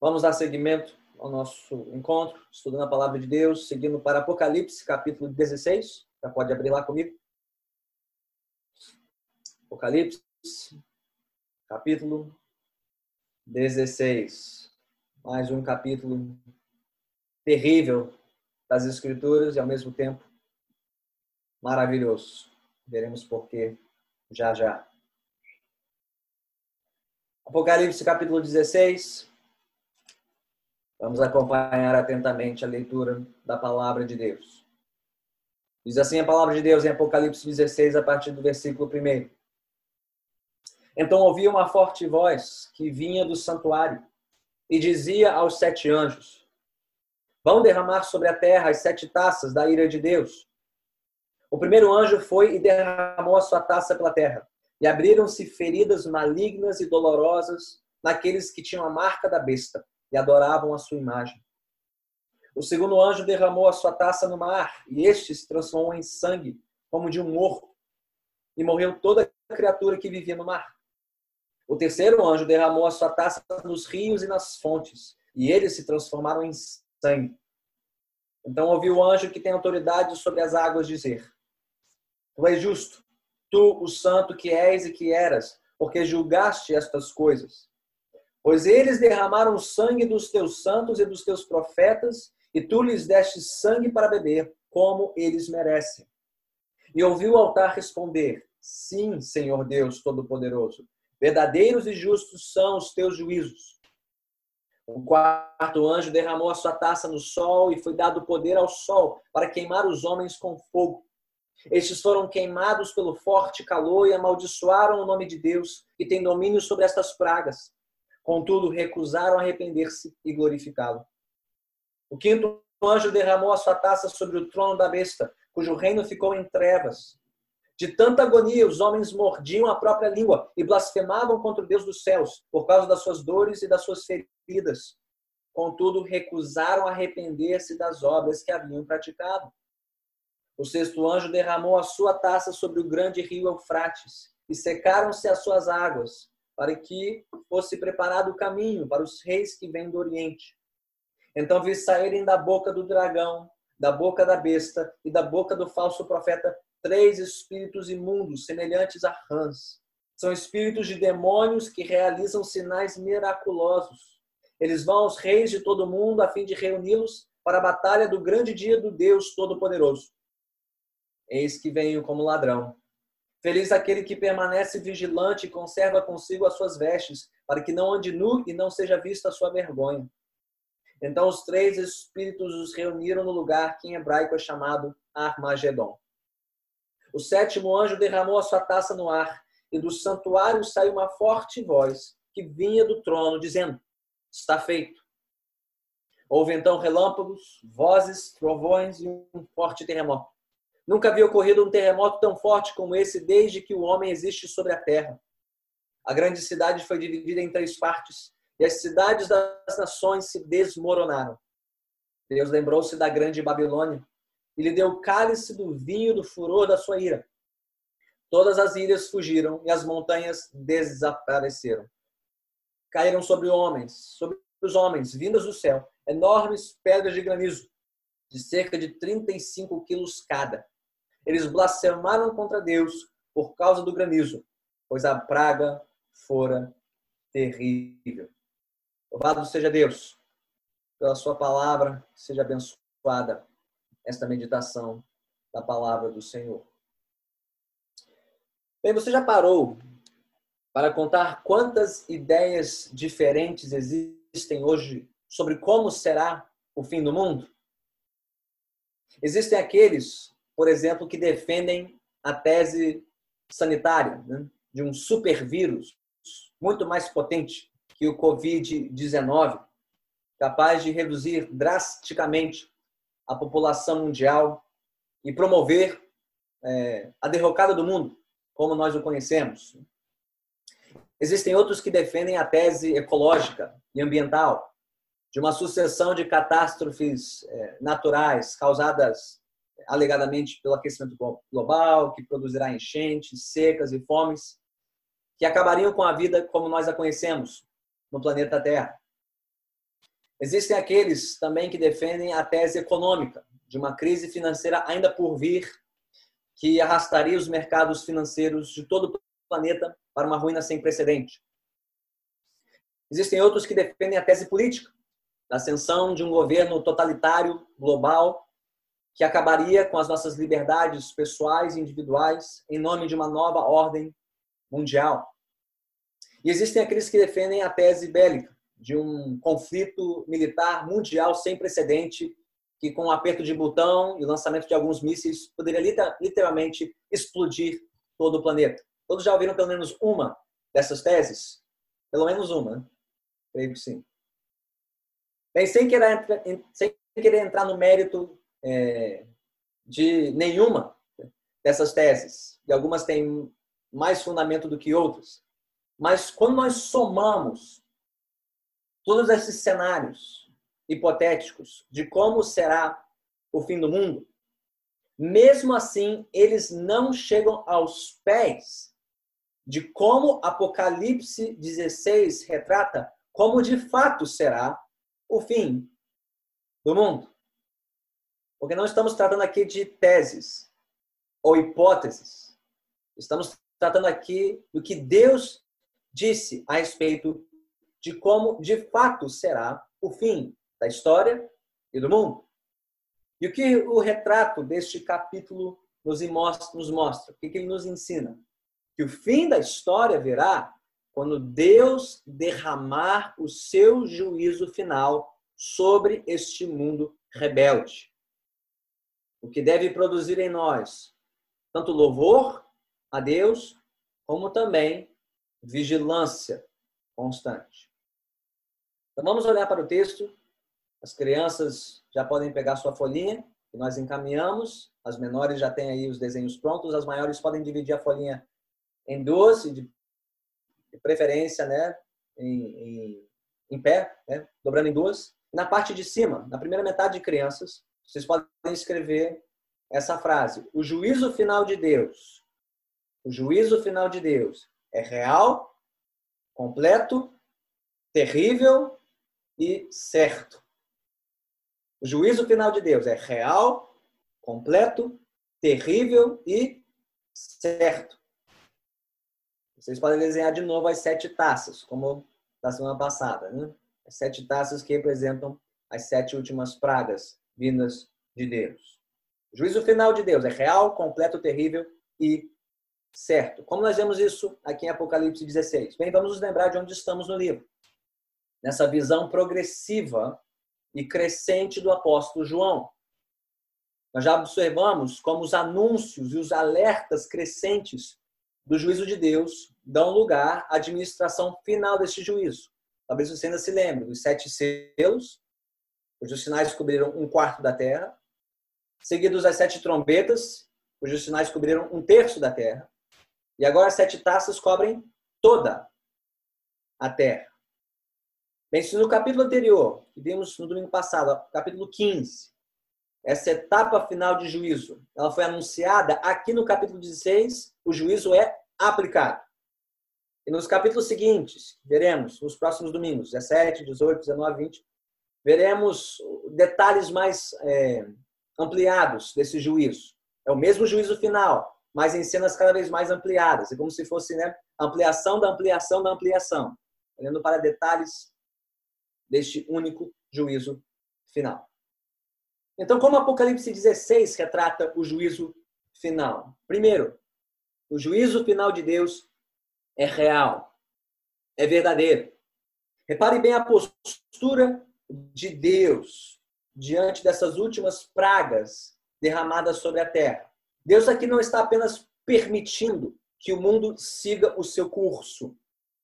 Vamos dar seguimento ao nosso encontro, estudando a palavra de Deus, seguindo para Apocalipse, capítulo 16. Já pode abrir lá comigo. Apocalipse, capítulo 16. Mais um capítulo terrível das Escrituras e ao mesmo tempo maravilhoso. Veremos por quê já já. Apocalipse capítulo 16. Vamos acompanhar atentamente a leitura da palavra de Deus. Diz assim a palavra de Deus em Apocalipse 16, a partir do versículo 1. Então ouvi uma forte voz que vinha do santuário e dizia aos sete anjos: Vão derramar sobre a terra as sete taças da ira de Deus. O primeiro anjo foi e derramou a sua taça pela terra, e abriram-se feridas malignas e dolorosas naqueles que tinham a marca da besta e adoravam a sua imagem. O segundo anjo derramou a sua taça no mar, e este se transformou em sangue, como de um morro, e morreu toda a criatura que vivia no mar. O terceiro anjo derramou a sua taça nos rios e nas fontes, e eles se transformaram em sangue. Então ouviu o anjo que tem autoridade sobre as águas dizer: Tu és justo, tu, o santo que és e que eras, porque julgaste estas coisas. Pois eles derramaram o sangue dos teus santos e dos teus profetas, e tu lhes deste sangue para beber, como eles merecem. E ouviu o altar responder: Sim, Senhor Deus Todo-Poderoso, verdadeiros e justos são os teus juízos. O quarto anjo derramou a sua taça no sol e foi dado poder ao sol para queimar os homens com fogo. Estes foram queimados pelo forte calor e amaldiçoaram o nome de Deus, que tem domínio sobre estas pragas. Contudo, recusaram arrepender-se e glorificá-lo. O quinto anjo derramou a sua taça sobre o trono da besta, cujo reino ficou em trevas. De tanta agonia, os homens mordiam a própria língua e blasfemavam contra o Deus dos céus, por causa das suas dores e das suas feridas. Contudo, recusaram arrepender-se das obras que haviam praticado. O sexto anjo derramou a sua taça sobre o grande rio Eufrates, e secaram-se as suas águas, para que fosse preparado o caminho para os reis que vêm do Oriente. Então vi saírem da boca do dragão, da boca da besta e da boca do falso profeta três espíritos imundos, semelhantes a rãs. São espíritos de demônios que realizam sinais miraculosos. Eles vão aos reis de todo o mundo a fim de reuni-los para a batalha do grande dia do Deus Todo-Poderoso. Eis que venho como ladrão. Feliz aquele que permanece vigilante e conserva consigo as suas vestes, para que não ande nu e não seja vista a sua vergonha. Então os três espíritos os reuniram no lugar que em hebraico é chamado Armagedon. O sétimo anjo derramou a sua taça no ar, e do santuário saiu uma forte voz que vinha do trono, dizendo: Está feito. Houve então relâmpagos, vozes, trovões e um forte terremoto. Nunca havia ocorrido um terremoto tão forte como esse desde que o homem existe sobre a terra. A grande cidade foi dividida em três partes e as cidades das nações se desmoronaram. Deus lembrou-se da grande Babilônia e lhe deu o cálice do vinho do furor da sua ira. Todas as ilhas fugiram e as montanhas desapareceram. Caíram sobre homens, sobre os homens, vindas do céu, enormes pedras de granizo, de cerca de 35 quilos cada. Eles blasfemaram contra Deus por causa do granizo, pois a praga fora terrível. Louvado seja Deus pela sua palavra, seja abençoada esta meditação da palavra do Senhor. Bem, você já parou para contar quantas ideias diferentes existem hoje sobre como será o fim do mundo? Existem aqueles por exemplo, que defendem a tese sanitária né, de um supervírus muito mais potente que o Covid-19, capaz de reduzir drasticamente a população mundial e promover é, a derrocada do mundo, como nós o conhecemos. Existem outros que defendem a tese ecológica e ambiental, de uma sucessão de catástrofes é, naturais causadas alegadamente pelo aquecimento global, que produzirá enchentes, secas e fomes, que acabariam com a vida como nós a conhecemos no planeta Terra. Existem aqueles também que defendem a tese econômica de uma crise financeira ainda por vir, que arrastaria os mercados financeiros de todo o planeta para uma ruína sem precedente. Existem outros que defendem a tese política, da ascensão de um governo totalitário global que acabaria com as nossas liberdades pessoais e individuais em nome de uma nova ordem mundial. E existem aqueles que defendem a tese bélica de um conflito militar mundial sem precedente que com um aperto de botão e lançamento de alguns mísseis poderia literalmente explodir todo o planeta. Todos já ouviram pelo menos uma dessas teses? Pelo menos uma, né? Creio que sim. Bem, sem querer, sem querer entrar no mérito é, de nenhuma dessas teses, e algumas têm mais fundamento do que outras, mas quando nós somamos todos esses cenários hipotéticos de como será o fim do mundo, mesmo assim, eles não chegam aos pés de como Apocalipse 16 retrata como de fato será o fim do mundo. Porque não estamos tratando aqui de teses ou hipóteses. Estamos tratando aqui do que Deus disse a respeito de como de fato será o fim da história e do mundo. E o que o retrato deste capítulo nos mostra? O que ele nos ensina? Que o fim da história virá quando Deus derramar o seu juízo final sobre este mundo rebelde. O que deve produzir em nós tanto louvor a Deus, como também vigilância constante. Então vamos olhar para o texto. As crianças já podem pegar sua folhinha, que nós encaminhamos. As menores já têm aí os desenhos prontos. As maiores podem dividir a folhinha em duas, de, preferência, né, em, em, em pé, né, dobrando em duas. Na parte de cima, na primeira metade de crianças, vocês podem escrever essa frase: O juízo final de Deus. O juízo final de Deus é real, completo, terrível e certo. O juízo final de Deus é real, completo, terrível e certo. Vocês podem desenhar de novo as sete taças, como da semana passada. Né? As sete taças que representam as sete últimas pragas vindas de Deus. O juízo final de Deus é real, completo, terrível e certo. Como nós vemos isso aqui em Apocalipse 16? Bem, vamos nos lembrar de onde estamos no livro nessa visão progressiva e crescente do apóstolo João. Nós já observamos como os anúncios e os alertas crescentes do juízo de Deus dão lugar à administração final deste juízo. Talvez você ainda se lembre dos sete selos, cujos sinais cobriram um quarto da terra, seguidos das sete trombetas, cujos sinais cobriram um terço da terra, e agora as sete taças cobrem toda a terra. Bem, se no capítulo anterior, que vimos no domingo passado, capítulo 15, essa etapa final de juízo, ela foi anunciada, aqui no capítulo 16, o juízo é aplicado. E nos capítulos seguintes, veremos, nos próximos domingos, 17, 18, 19, 20, veremos detalhes mais é, ampliados desse juízo. É o mesmo juízo final, mas em cenas cada vez mais ampliadas. É como se fosse né, ampliação da ampliação da ampliação. Olhando para detalhes deste único juízo final. Então, como Apocalipse 16 retrata o juízo final? Primeiro, o juízo final de Deus é real, é verdadeiro. Repare bem a postura de Deus diante dessas últimas pragas derramadas sobre a terra. Deus aqui não está apenas permitindo que o mundo siga o seu curso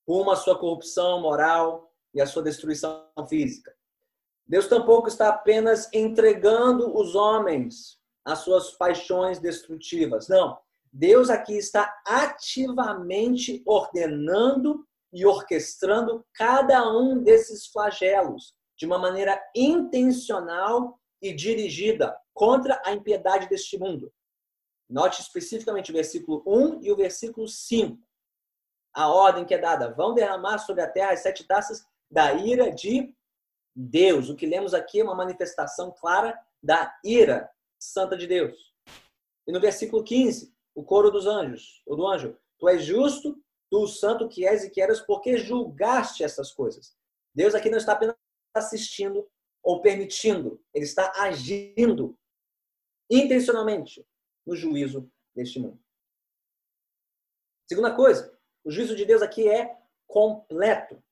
rumo à sua corrupção moral, e a sua destruição física. Deus tampouco está apenas entregando os homens às suas paixões destrutivas. Não. Deus aqui está ativamente ordenando e orquestrando cada um desses flagelos de uma maneira intencional e dirigida contra a impiedade deste mundo. Note especificamente o versículo 1 e o versículo 5. A ordem que é dada: vão derramar sobre a terra as sete taças da ira de Deus. O que lemos aqui é uma manifestação clara da ira santa de Deus. E no versículo 15, o coro dos anjos, ou do anjo, tu és justo, tu santo que és e que eras, porque julgaste essas coisas. Deus aqui não está apenas assistindo ou permitindo, ele está agindo intencionalmente no juízo deste mundo. Segunda coisa, o juízo de Deus aqui é completo.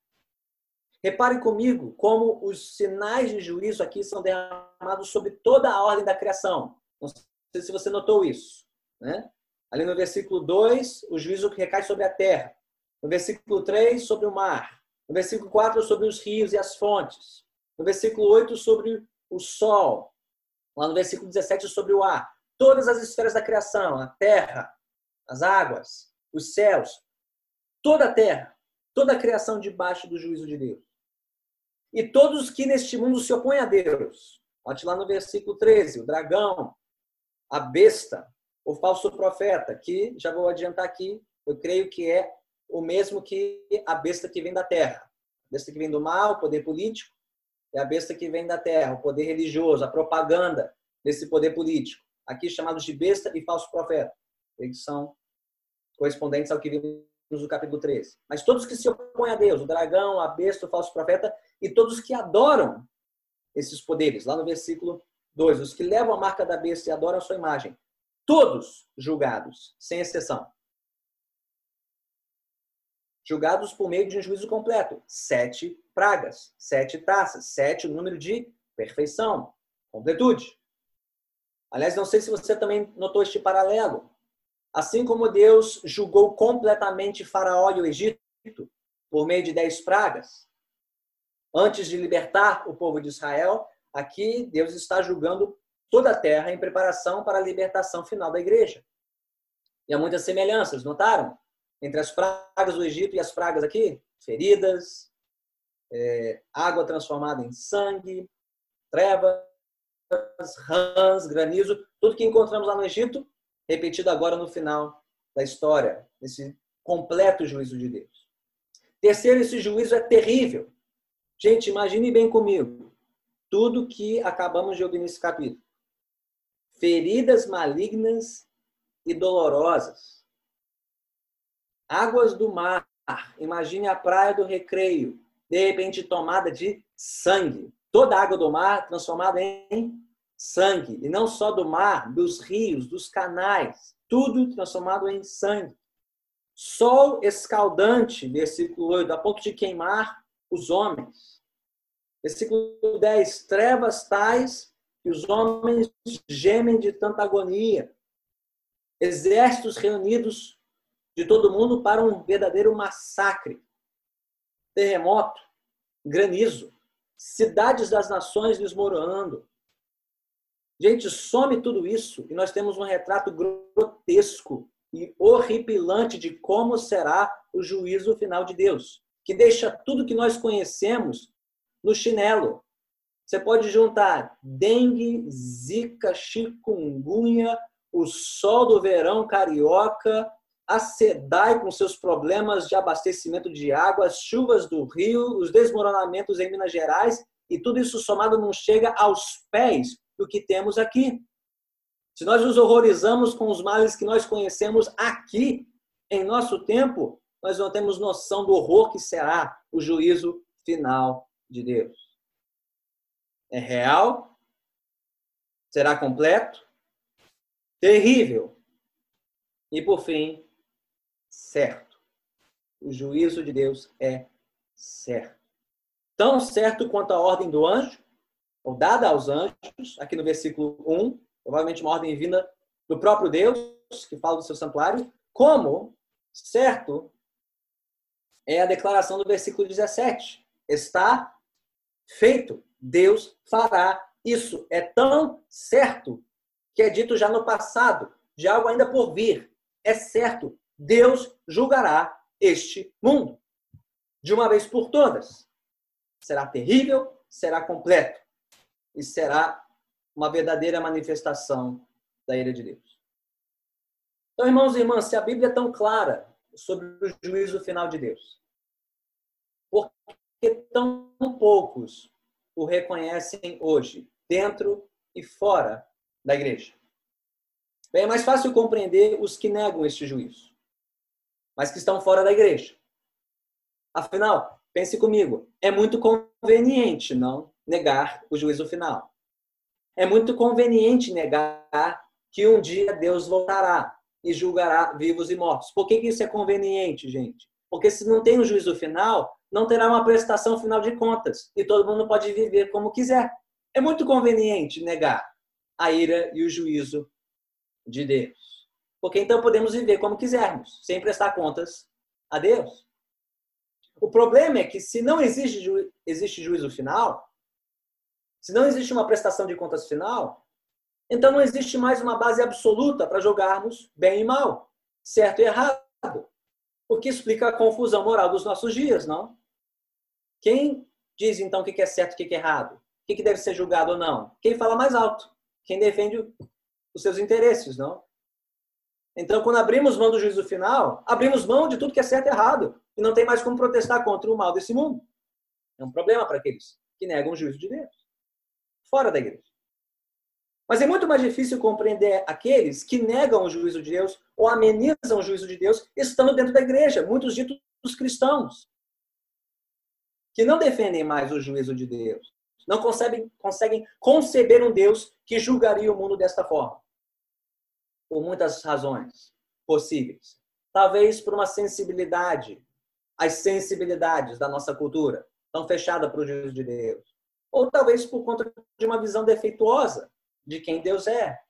Repare comigo como os sinais de juízo aqui são derramados sobre toda a ordem da criação. Não sei se você notou isso. Né? Ali no versículo 2, o juízo que recai sobre a terra. No versículo 3, sobre o mar. No versículo 4, sobre os rios e as fontes. No versículo 8, sobre o sol. Lá no versículo 17, sobre o ar. Todas as esferas da criação, a terra, as águas, os céus, toda a terra, toda a criação debaixo do juízo de Deus. E todos que neste mundo se opõem a Deus. Note lá no versículo 13, o dragão, a besta, o falso profeta, que já vou adiantar aqui, eu creio que é o mesmo que a besta que vem da terra. A besta que vem do mal, o poder político, é a besta que vem da terra, o poder religioso, a propaganda desse poder político. Aqui chamados de besta e falso profeta. Eles são correspondentes ao que vimos no capítulo 13. Mas todos que se opõem a Deus, o dragão, a besta, o falso profeta, e todos que adoram esses poderes, lá no versículo 2, os que levam a marca da besta e adoram a sua imagem, todos julgados, sem exceção. Julgados por meio de um juízo completo. Sete pragas, sete taças, sete o número de perfeição, completude. Aliás, não sei se você também notou este paralelo. Assim como Deus julgou completamente Faraó e o Egito por meio de dez pragas, antes de libertar o povo de Israel, aqui Deus está julgando toda a terra em preparação para a libertação final da igreja. E há muitas semelhanças, notaram? Entre as pragas do Egito e as pragas aqui? Feridas, é, água transformada em sangue, trevas, rãs, granizo, tudo que encontramos lá no Egito, repetido agora no final da história, esse completo juízo de Deus. Terceiro, esse juízo é terrível. Gente, imagine bem comigo tudo que acabamos de ouvir nesse capítulo. Feridas malignas e dolorosas. Águas do mar. Imagine a praia do recreio, de repente tomada de sangue. Toda a água do mar transformada em sangue. E não só do mar, dos rios, dos canais. Tudo transformado em sangue. Sol escaldante, versículo 8, a ponto de queimar os homens. Versículo 10: Trevas tais que os homens gemem de tanta agonia. Exércitos reunidos de todo mundo para um verdadeiro massacre. Terremoto, granizo, cidades das nações desmoronando. Gente, some tudo isso e nós temos um retrato grotesco e horripilante de como será o juízo final de Deus, que deixa tudo que nós conhecemos no chinelo. Você pode juntar dengue, zika, chikungunya, o sol do verão carioca, a SEDAI com seus problemas de abastecimento de água, as chuvas do rio, os desmoronamentos em Minas Gerais, e tudo isso somado não chega aos pés do que temos aqui. Se nós nos horrorizamos com os males que nós conhecemos aqui, em nosso tempo, nós não temos noção do horror que será o juízo final de Deus. É real? Será completo? Terrível. E por fim, certo. O juízo de Deus é certo. Tão certo quanto a ordem do anjo, ou dada aos anjos, aqui no versículo 1, provavelmente uma ordem vinda do próprio Deus, que fala do seu santuário, como certo é a declaração do versículo 17. Está feito. Deus fará isso. É tão certo que é dito já no passado, de algo ainda por vir. É certo. Deus julgará este mundo de uma vez por todas. Será terrível, será completo e será uma verdadeira manifestação da ira de Deus. Então, irmãos e irmãs, se a Bíblia é tão clara sobre o juízo final de Deus, por que tão poucos o reconhecem hoje, dentro e fora da igreja. Bem, é mais fácil compreender os que negam este juízo, mas que estão fora da igreja. Afinal, pense comigo, é muito conveniente não negar o juízo final. É muito conveniente negar que um dia Deus voltará e julgará vivos e mortos. Por que isso é conveniente, gente? Porque se não tem um juízo final, não terá uma prestação final de contas e todo mundo pode viver como quiser. É muito conveniente negar a ira e o juízo de Deus. Porque então podemos viver como quisermos, sem prestar contas a Deus. O problema é que se não existe, ju existe juízo final, se não existe uma prestação de contas final, então não existe mais uma base absoluta para jogarmos bem e mal, certo e errado. O que explica a confusão moral dos nossos dias, não? Quem diz então o que é certo e o que é errado? O que deve ser julgado ou não? Quem fala mais alto? Quem defende os seus interesses, não? Então, quando abrimos mão do juízo final, abrimos mão de tudo que é certo e errado. E não tem mais como protestar contra o mal desse mundo. É um problema para aqueles que negam o juízo de Deus. Fora da igreja. Mas é muito mais difícil compreender aqueles que negam o juízo de Deus ou amenizam o juízo de Deus estando dentro da igreja. Muitos ditos cristãos que não defendem mais o juízo de Deus, não conseguem, conseguem conceber um Deus que julgaria o mundo desta forma. Por muitas razões possíveis. Talvez por uma sensibilidade, as sensibilidades da nossa cultura, tão fechada para o juízo de Deus. Ou talvez por conta de uma visão defeituosa de quem Deus é.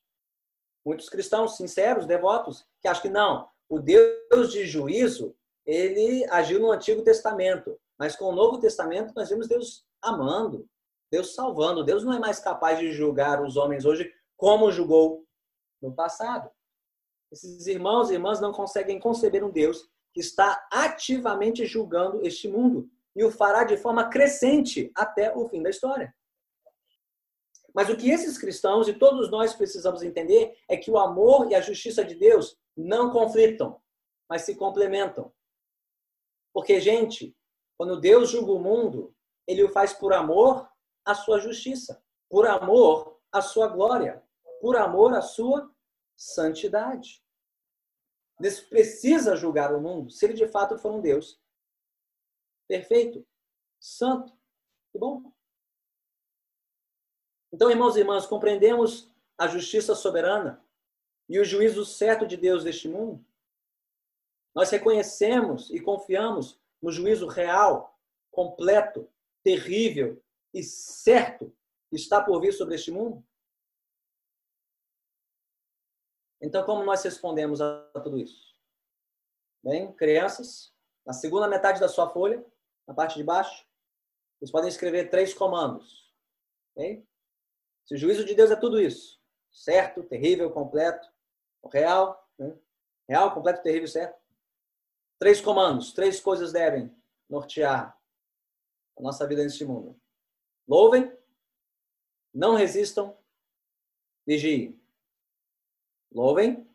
Muitos cristãos sinceros, devotos, que acham que não, o Deus de juízo, ele agiu no Antigo Testamento. Mas com o Novo Testamento nós vemos Deus amando, Deus salvando. Deus não é mais capaz de julgar os homens hoje como julgou no passado. Esses irmãos e irmãs não conseguem conceber um Deus que está ativamente julgando este mundo e o fará de forma crescente até o fim da história. Mas o que esses cristãos e todos nós precisamos entender é que o amor e a justiça de Deus não conflitam, mas se complementam. Porque, gente, quando Deus julga o mundo, ele o faz por amor à sua justiça, por amor à sua glória, por amor à sua santidade. Deus precisa julgar o mundo se ele de fato for um Deus perfeito, santo e bom. Então, irmãos e irmãs, compreendemos a justiça soberana e o juízo certo de Deus deste mundo? Nós reconhecemos e confiamos no juízo real, completo, terrível e certo que está por vir sobre este mundo? Então, como nós respondemos a tudo isso? Bem, crianças, na segunda metade da sua folha, na parte de baixo, vocês podem escrever três comandos. Okay? Se o juízo de Deus é tudo isso, certo, terrível, completo, real, né? real, completo, terrível, certo, Três comandos, três coisas devem nortear a nossa vida neste mundo. Louvem, não resistam, vigiem. Louvem,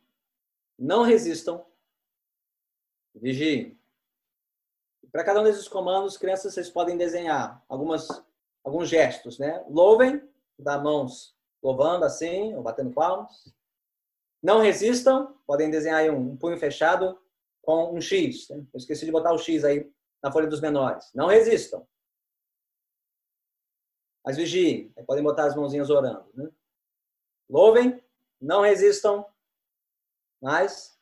não resistam, vigiem. Para cada um desses comandos, crianças, vocês podem desenhar algumas, alguns gestos, né? Louvem, dá mãos louvando assim, ou batendo palmas. Não resistam, podem desenhar aí um, um punho fechado com um X. Né? Eu esqueci de botar o X aí na folha dos menores. Não resistam. Mas vigiem. Podem botar as mãozinhas orando. Né? Louvem, não resistam, mas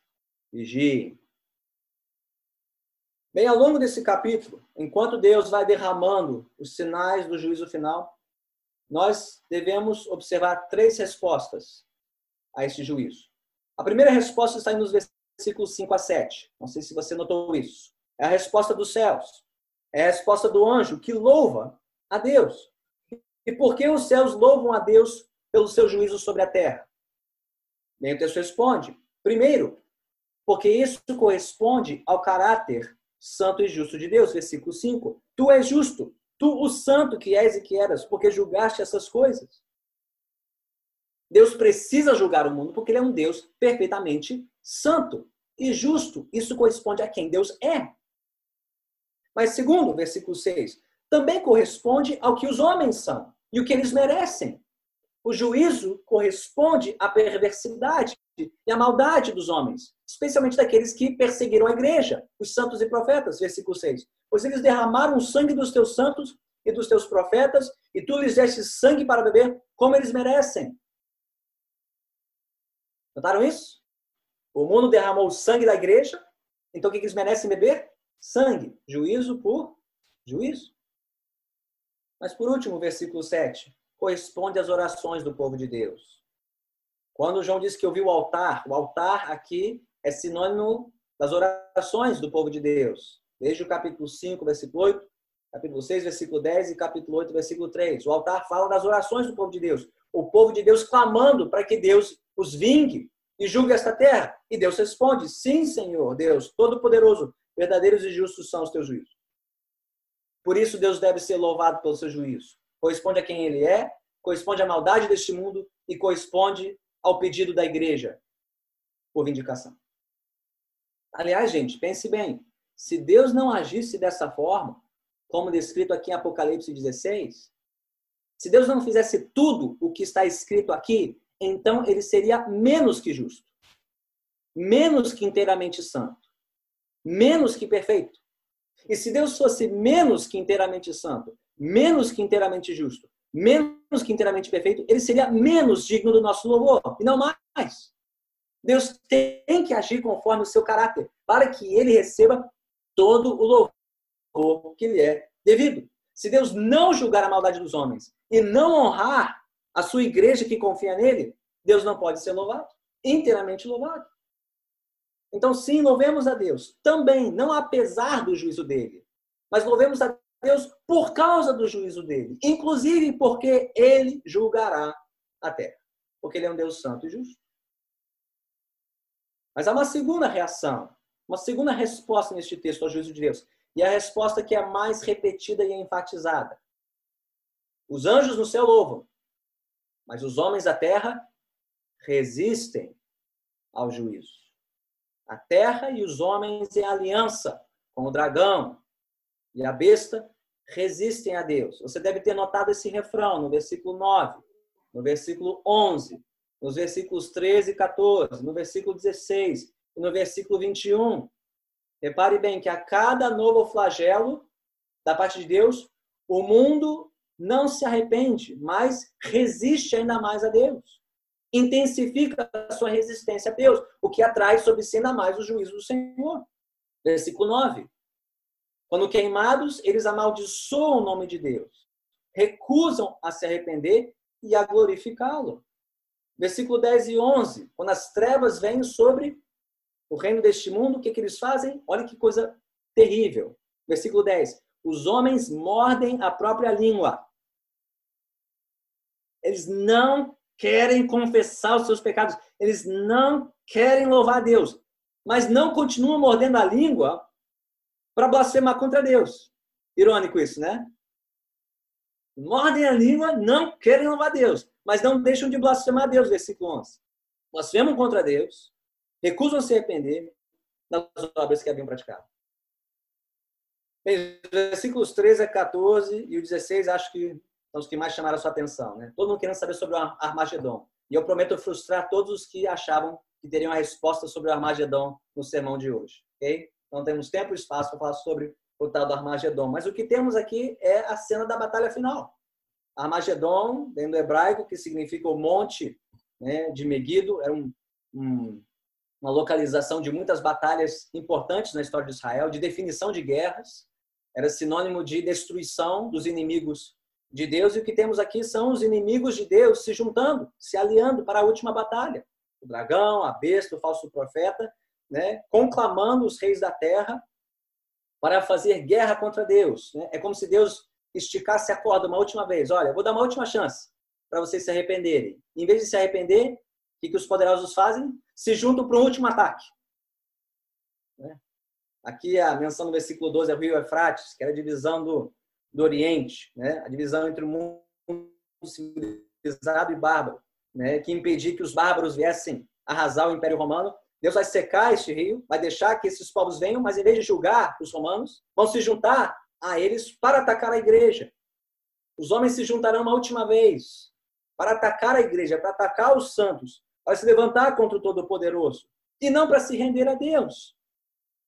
vigiem. Bem, ao longo desse capítulo, enquanto Deus vai derramando os sinais do juízo final, nós devemos observar três respostas a esse juízo. A primeira resposta está nos versículos 5 a 7. Não sei se você notou isso. É a resposta dos céus. É a resposta do anjo que louva a Deus. E por que os céus louvam a Deus pelo seu juízo sobre a terra? Bem, o texto responde. Primeiro, porque isso corresponde ao caráter santo e justo de Deus. Versículo 5. Tu és justo, tu o santo que és e que eras, porque julgaste essas coisas. Deus precisa julgar o mundo porque ele é um Deus perfeitamente santo e justo. Isso corresponde a quem Deus é. Mas segundo, versículo 6, também corresponde ao que os homens são e o que eles merecem. O juízo corresponde à perversidade e à maldade dos homens, especialmente daqueles que perseguiram a igreja, os santos e profetas, versículo 6. Pois eles derramaram o sangue dos teus santos e dos teus profetas, e tu lhes deste sangue para beber, como eles merecem. Notaram isso? O mundo derramou o sangue da igreja, então o que eles merecem beber? Sangue. Juízo por juízo. Mas por último, versículo 7, corresponde às orações do povo de Deus. Quando João disse que ouviu o altar, o altar aqui é sinônimo das orações do povo de Deus. Desde o capítulo 5, versículo 8, capítulo 6, versículo 10 e capítulo 8, versículo 3. O altar fala das orações do povo de Deus. O povo de Deus clamando para que Deus os vingue e julgue esta terra. E Deus responde: Sim, Senhor, Deus, Todo-Poderoso, verdadeiros e justos são os teus juízos. Por isso, Deus deve ser louvado pelo seu juízo. Corresponde a quem ele é, corresponde à maldade deste mundo e corresponde ao pedido da igreja por vindicação. Aliás, gente, pense bem: se Deus não agisse dessa forma, como descrito aqui em Apocalipse 16, se Deus não fizesse tudo o que está escrito aqui, então ele seria menos que justo, menos que inteiramente santo, menos que perfeito. E se Deus fosse menos que inteiramente santo, menos que inteiramente justo, menos que inteiramente perfeito, ele seria menos digno do nosso louvor, e não mais. Deus tem que agir conforme o seu caráter, para que ele receba todo o louvor que lhe é devido. Se Deus não julgar a maldade dos homens e não honrar a sua igreja que confia nele, Deus não pode ser louvado, inteiramente louvado. Então, sim, louvemos a Deus também, não apesar do juízo dele, mas louvemos a Deus por causa do juízo dele, inclusive porque ele julgará a terra, porque ele é um Deus santo e justo. Mas há uma segunda reação, uma segunda resposta neste texto ao juízo de Deus, e a resposta que é mais repetida e enfatizada. Os anjos no céu louvam, mas os homens da terra resistem ao juízo. A terra e os homens em aliança com o dragão e a besta resistem a Deus. Você deve ter notado esse refrão no versículo 9, no versículo 11, nos versículos 13 e 14, no versículo 16 e no versículo 21. Repare bem que a cada novo flagelo da parte de Deus, o mundo não se arrepende, mas resiste ainda mais a Deus intensifica a sua resistência a Deus, o que atrai sobre si ainda mais o juízo do Senhor. Versículo 9. Quando queimados, eles amaldiçoam o nome de Deus, recusam a se arrepender e a glorificá-lo. Versículo 10 e 11. Quando as trevas vêm sobre o reino deste mundo, o que, que eles fazem? Olha que coisa terrível. Versículo 10. Os homens mordem a própria língua. Eles não querem confessar os seus pecados, eles não querem louvar Deus, mas não continuam mordendo a língua para blasfemar contra Deus. Irônico isso, né? Mordem a língua, não querem louvar Deus, mas não deixam de blasfemar Deus, versículo 11. Blasfemam contra Deus, recusam se arrepender das obras que haviam praticado. Versículos 13 a 14 e o 16 acho que são os que mais chamaram a sua atenção. Né? Todo mundo querendo saber sobre o Armagedon. E eu prometo frustrar todos os que achavam que teriam a resposta sobre o Armagedon no sermão de hoje. Ok? Não temos tempo e espaço para falar sobre o tal do Armagedon. Mas o que temos aqui é a cena da batalha final. Armagedon, dentro do hebraico, que significa o monte né, de Megido, era um, um, uma localização de muitas batalhas importantes na história de Israel, de definição de guerras. Era sinônimo de destruição dos inimigos de Deus e o que temos aqui são os inimigos de Deus se juntando, se aliando para a última batalha. O dragão, a besta, o falso profeta, né, conclamando os reis da terra para fazer guerra contra Deus. Né? É como se Deus esticasse a corda uma última vez. Olha, vou dar uma última chance para vocês se arrependerem. Em vez de se arrepender, o que, que os poderosos fazem? Se juntam para um último ataque. Né? Aqui a menção no versículo 12 é o rio Efrates, que era a divisão do, do Oriente, né? a divisão entre o mundo civilizado e bárbaro, né? que impedia que os bárbaros viessem arrasar o Império Romano. Deus vai secar este rio, vai deixar que esses povos venham, mas em vez de julgar os romanos, vão se juntar a eles para atacar a igreja. Os homens se juntarão uma última vez para atacar a igreja, para atacar os santos, para se levantar contra o Todo-Poderoso e não para se render a Deus,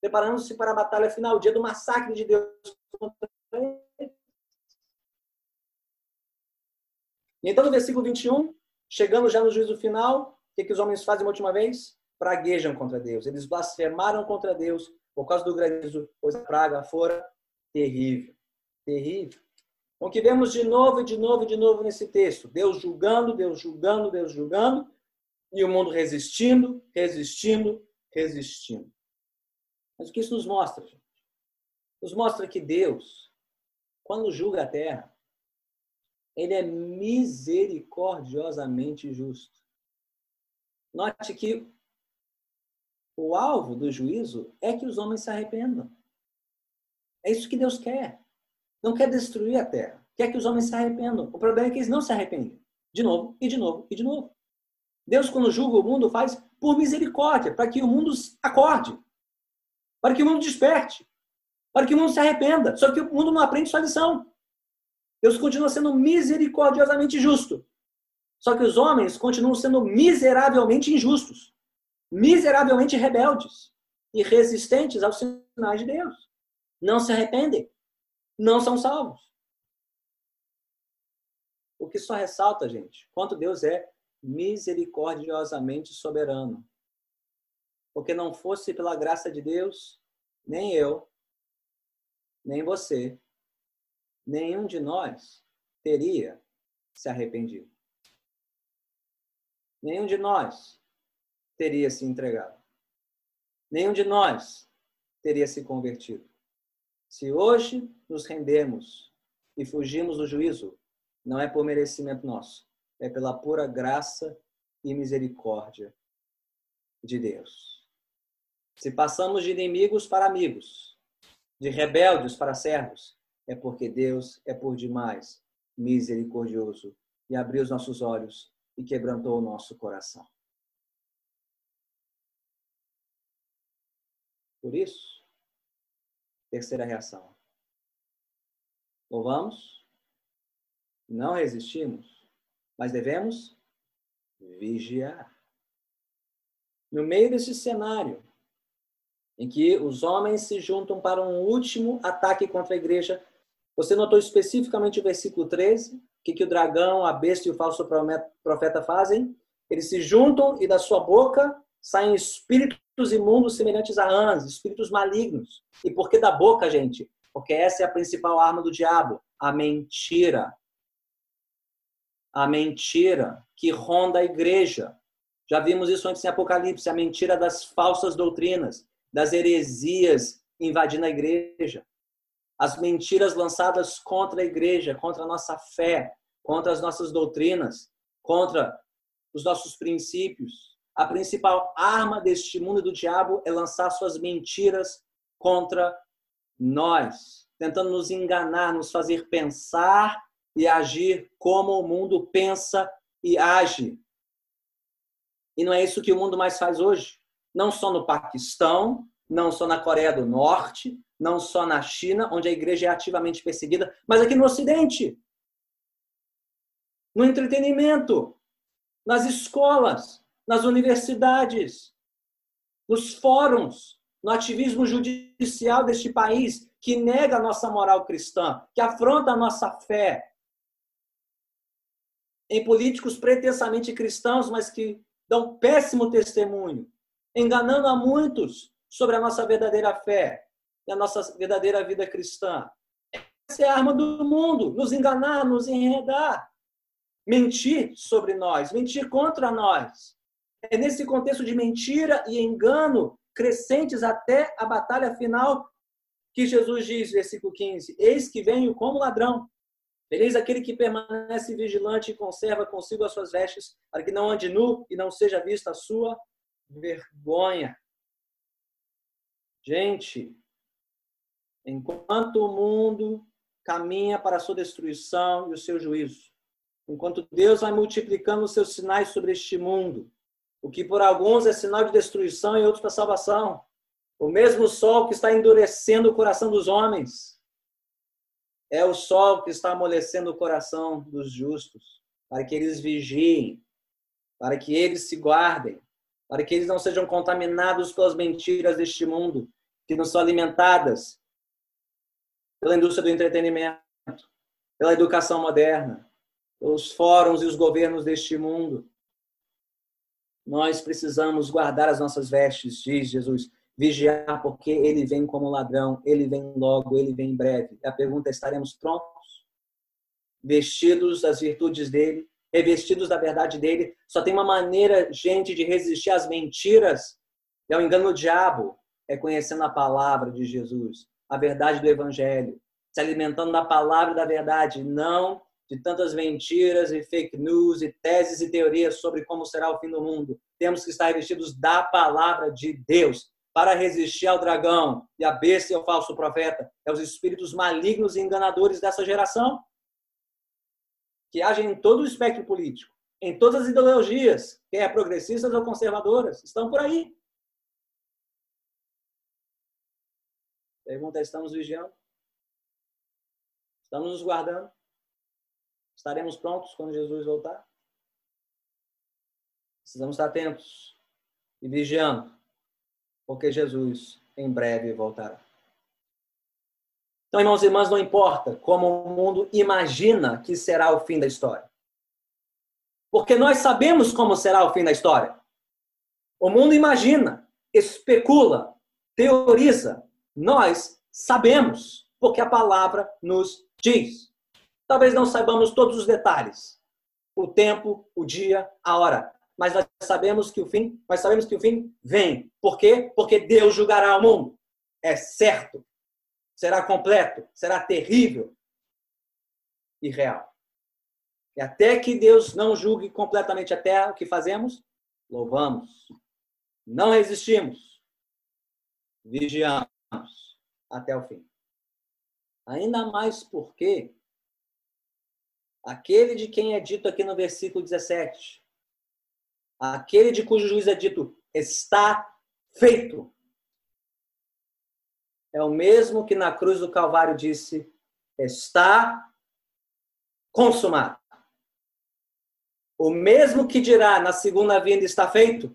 preparando-se para a batalha final, o dia do massacre de Deus contra. Então, no versículo 21, chegando já no juízo final, o que, que os homens fazem uma última vez? Praguejam contra Deus. Eles blasfemaram contra Deus por causa do granizo, pois a praga fora terrível. Terrível. Então, o que vemos de novo e de novo e de novo nesse texto? Deus julgando, Deus julgando, Deus julgando, e o mundo resistindo, resistindo, resistindo. Mas o que isso nos mostra, gente? Nos mostra que Deus, quando julga a terra, ele é misericordiosamente justo. Note que o alvo do juízo é que os homens se arrependam. É isso que Deus quer. Não quer destruir a terra. Quer que os homens se arrependam. O problema é que eles não se arrependem. De novo, e de novo, e de novo. Deus, quando julga o mundo, faz por misericórdia, para que o mundo acorde, para que o mundo desperte, para que o mundo se arrependa. Só que o mundo não aprende sua lição. Deus continua sendo misericordiosamente justo. Só que os homens continuam sendo miseravelmente injustos, miseravelmente rebeldes e resistentes aos sinais de Deus. Não se arrependem, não são salvos. O que só ressalta, gente, quanto Deus é misericordiosamente soberano. Porque não fosse pela graça de Deus, nem eu, nem você, nenhum de nós teria se arrependido. Nenhum de nós teria se entregado. Nenhum de nós teria se convertido. Se hoje nos rendemos e fugimos do juízo, não é por merecimento nosso, é pela pura graça e misericórdia de Deus. Se passamos de inimigos para amigos, de rebeldes para servos, é porque Deus é por demais misericordioso e abriu os nossos olhos e quebrantou o nosso coração. Por isso, terceira reação. Louvamos, não resistimos, mas devemos vigiar. No meio desse cenário, em que os homens se juntam para um último ataque contra a igreja você notou especificamente o versículo 13, o que, que o dragão, a besta e o falso profeta fazem? Eles se juntam e da sua boca saem espíritos imundos semelhantes a rãs, espíritos malignos. E por que da boca, gente? Porque essa é a principal arma do diabo, a mentira. A mentira que ronda a igreja. Já vimos isso antes em Apocalipse, a mentira das falsas doutrinas, das heresias invadindo a igreja as mentiras lançadas contra a igreja, contra a nossa fé, contra as nossas doutrinas, contra os nossos princípios. A principal arma deste mundo do diabo é lançar suas mentiras contra nós, tentando nos enganar, nos fazer pensar e agir como o mundo pensa e age. E não é isso que o mundo mais faz hoje. Não só no Paquistão, não só na Coreia do Norte, não só na China, onde a igreja é ativamente perseguida, mas aqui no Ocidente. No entretenimento, nas escolas, nas universidades, nos fóruns, no ativismo judicial deste país, que nega a nossa moral cristã, que afronta a nossa fé. Em políticos pretensamente cristãos, mas que dão péssimo testemunho, enganando a muitos sobre a nossa verdadeira fé e a nossa verdadeira vida cristã. Essa é a arma do mundo, nos enganar, nos enredar, mentir sobre nós, mentir contra nós. É nesse contexto de mentira e engano crescentes até a batalha final que Jesus diz, versículo 15: Eis que venho como ladrão. Feliz aquele que permanece vigilante e conserva consigo as suas vestes, para que não ande nu e não seja vista a sua vergonha. Gente, enquanto o mundo caminha para a sua destruição e o seu juízo, enquanto Deus vai multiplicando os seus sinais sobre este mundo, o que por alguns é sinal de destruição e outros para salvação, o mesmo sol que está endurecendo o coração dos homens, É o sol que está amolecendo o coração dos justos, para que eles vigiem, para que eles se guardem, para que eles não sejam contaminados pelas mentiras deste mundo, que não são alimentadas pela indústria do entretenimento, pela educação moderna, pelos fóruns e os governos deste mundo. Nós precisamos guardar as nossas vestes, diz Jesus, vigiar, porque ele vem como ladrão, ele vem logo, ele vem em breve. A pergunta é: estaremos prontos? Vestidos das virtudes dele, revestidos da verdade dele. Só tem uma maneira, gente, de resistir às mentiras e ao engano do diabo, é conhecendo a palavra de Jesus, a verdade do evangelho, se alimentando da palavra da verdade, não de tantas mentiras e fake news e teses e teorias sobre como será o fim do mundo. Temos que estar revestidos da palavra de Deus para resistir ao dragão e a besta e ao falso profeta, é os espíritos malignos e enganadores dessa geração que agem em todo o espectro político, em todas as ideologias, quer progressistas ou conservadoras, estão por aí. Pergunta: estamos vigiando? Estamos nos guardando? Estaremos prontos quando Jesus voltar? Precisamos estar atentos e vigiando, porque Jesus em breve voltará. Então, irmãos e irmãs, não importa como o mundo imagina que será o fim da história. Porque nós sabemos como será o fim da história. O mundo imagina, especula, teoriza. Nós sabemos, porque a palavra nos diz. Talvez não saibamos todos os detalhes. O tempo, o dia, a hora. Mas nós sabemos que o fim, nós sabemos que o fim vem. Por quê? Porque Deus julgará o mundo. É certo será completo, será terrível e real. E até que Deus não julgue completamente a terra, o que fazemos? Louvamos. Não resistimos. Vigiamos até o fim. Ainda mais porque aquele de quem é dito aqui no versículo 17, aquele de cujo juiz é dito está feito é o mesmo que na cruz do Calvário disse: está consumado. O mesmo que dirá na segunda vinda está feito,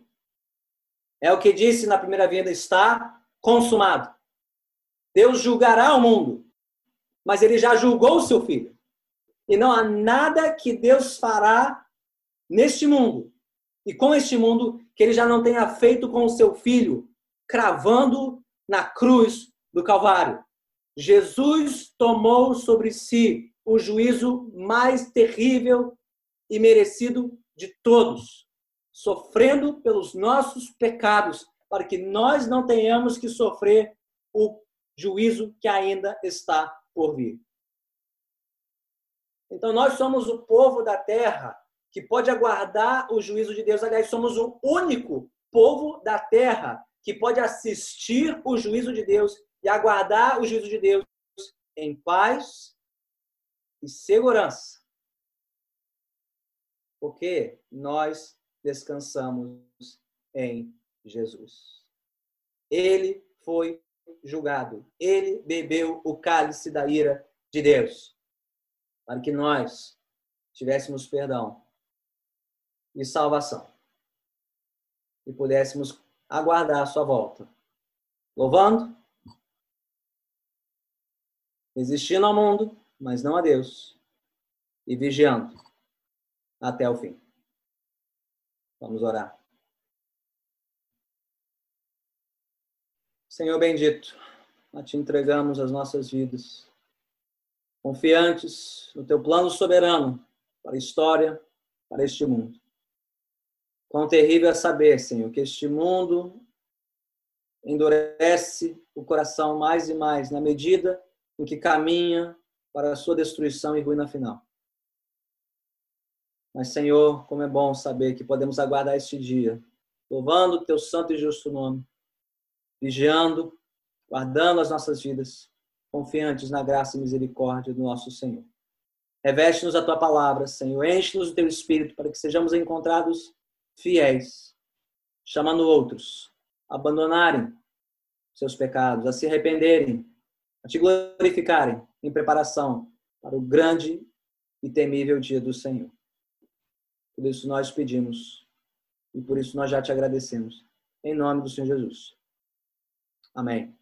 é o que disse na primeira vinda está consumado. Deus julgará o mundo, mas ele já julgou o seu filho. E não há nada que Deus fará neste mundo e com este mundo que ele já não tenha feito com o seu filho, cravando na cruz do Calvário. Jesus tomou sobre si o juízo mais terrível e merecido de todos, sofrendo pelos nossos pecados, para que nós não tenhamos que sofrer o juízo que ainda está por vir. Então, nós somos o povo da terra que pode aguardar o juízo de Deus. Aliás, somos o único povo da terra que pode assistir o juízo de Deus e aguardar o juízo de Deus em paz e segurança. Porque nós descansamos em Jesus. Ele foi julgado. Ele bebeu o cálice da ira de Deus. Para que nós tivéssemos perdão e salvação. E pudéssemos aguardar a sua volta. Louvando resistindo ao mundo, mas não a Deus, e vigiando até o fim. Vamos orar. Senhor bendito, a Te entregamos as nossas vidas, confiantes no Teu plano soberano para a história, para este mundo. Quão terrível é saber, Senhor, que este mundo endurece o coração mais e mais na medida em que caminha para a sua destruição e ruína final. Mas, Senhor, como é bom saber que podemos aguardar este dia, louvando o teu santo e justo nome, vigiando, guardando as nossas vidas, confiantes na graça e misericórdia do nosso Senhor. Reveste-nos a tua palavra, Senhor. Enche-nos o teu espírito para que sejamos encontrados fiéis, chamando outros a abandonarem seus pecados, a se arrependerem a te glorificarem em preparação para o grande e temível dia do Senhor. Por isso nós pedimos e por isso nós já te agradecemos. Em nome do Senhor Jesus. Amém.